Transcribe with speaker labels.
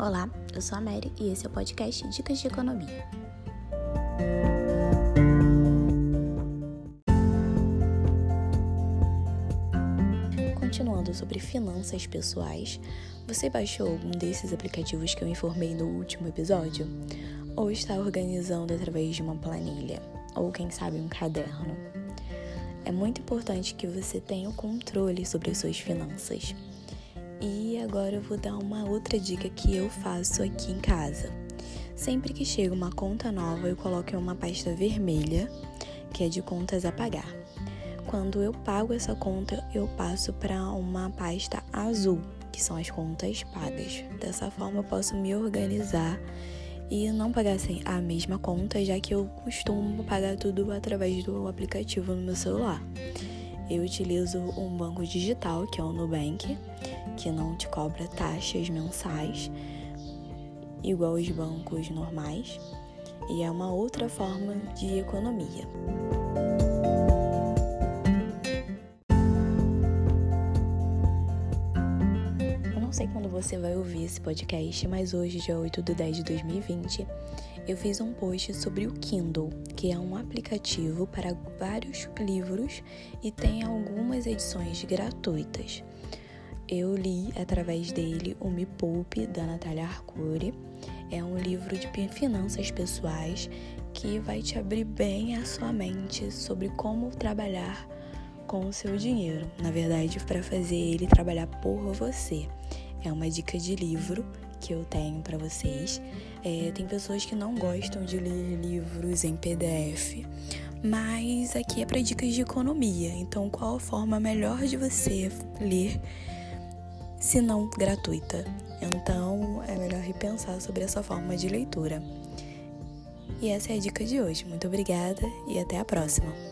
Speaker 1: Olá, eu sou a Mary e esse é o podcast Dicas de Economia. Continuando sobre finanças pessoais, você baixou algum desses aplicativos que eu informei no último episódio? Ou está organizando através de uma planilha? Ou quem sabe um caderno? É muito importante que você tenha o controle sobre as suas finanças. E agora eu vou dar uma outra dica que eu faço aqui em casa. Sempre que chega uma conta nova, eu coloco em uma pasta vermelha, que é de contas a pagar. Quando eu pago essa conta, eu passo para uma pasta azul, que são as contas pagas. Dessa forma, eu posso me organizar e não pagar sem a mesma conta, já que eu costumo pagar tudo através do aplicativo no meu celular. Eu utilizo um banco digital, que é o Nubank, que não te cobra taxas mensais, igual os bancos normais, e é uma outra forma de economia. Eu não sei quando você vai ouvir esse podcast, mas hoje, dia 8 de 10 de 2020, eu fiz um post sobre o Kindle, que é um aplicativo para vários livros e tem algumas edições gratuitas. Eu li através dele o Me Poupe, da Natália Arcuri. É um livro de finanças pessoais que vai te abrir bem a sua mente sobre como trabalhar com o seu dinheiro. Na verdade, para fazer ele trabalhar por você. É uma dica de livro que eu tenho para vocês. É, tem pessoas que não gostam de ler livros em PDF, mas aqui é para dicas de economia. Então, qual a forma melhor de você ler se não gratuita. Então é melhor repensar sobre essa forma de leitura. E essa é a dica de hoje. Muito obrigada e até a próxima!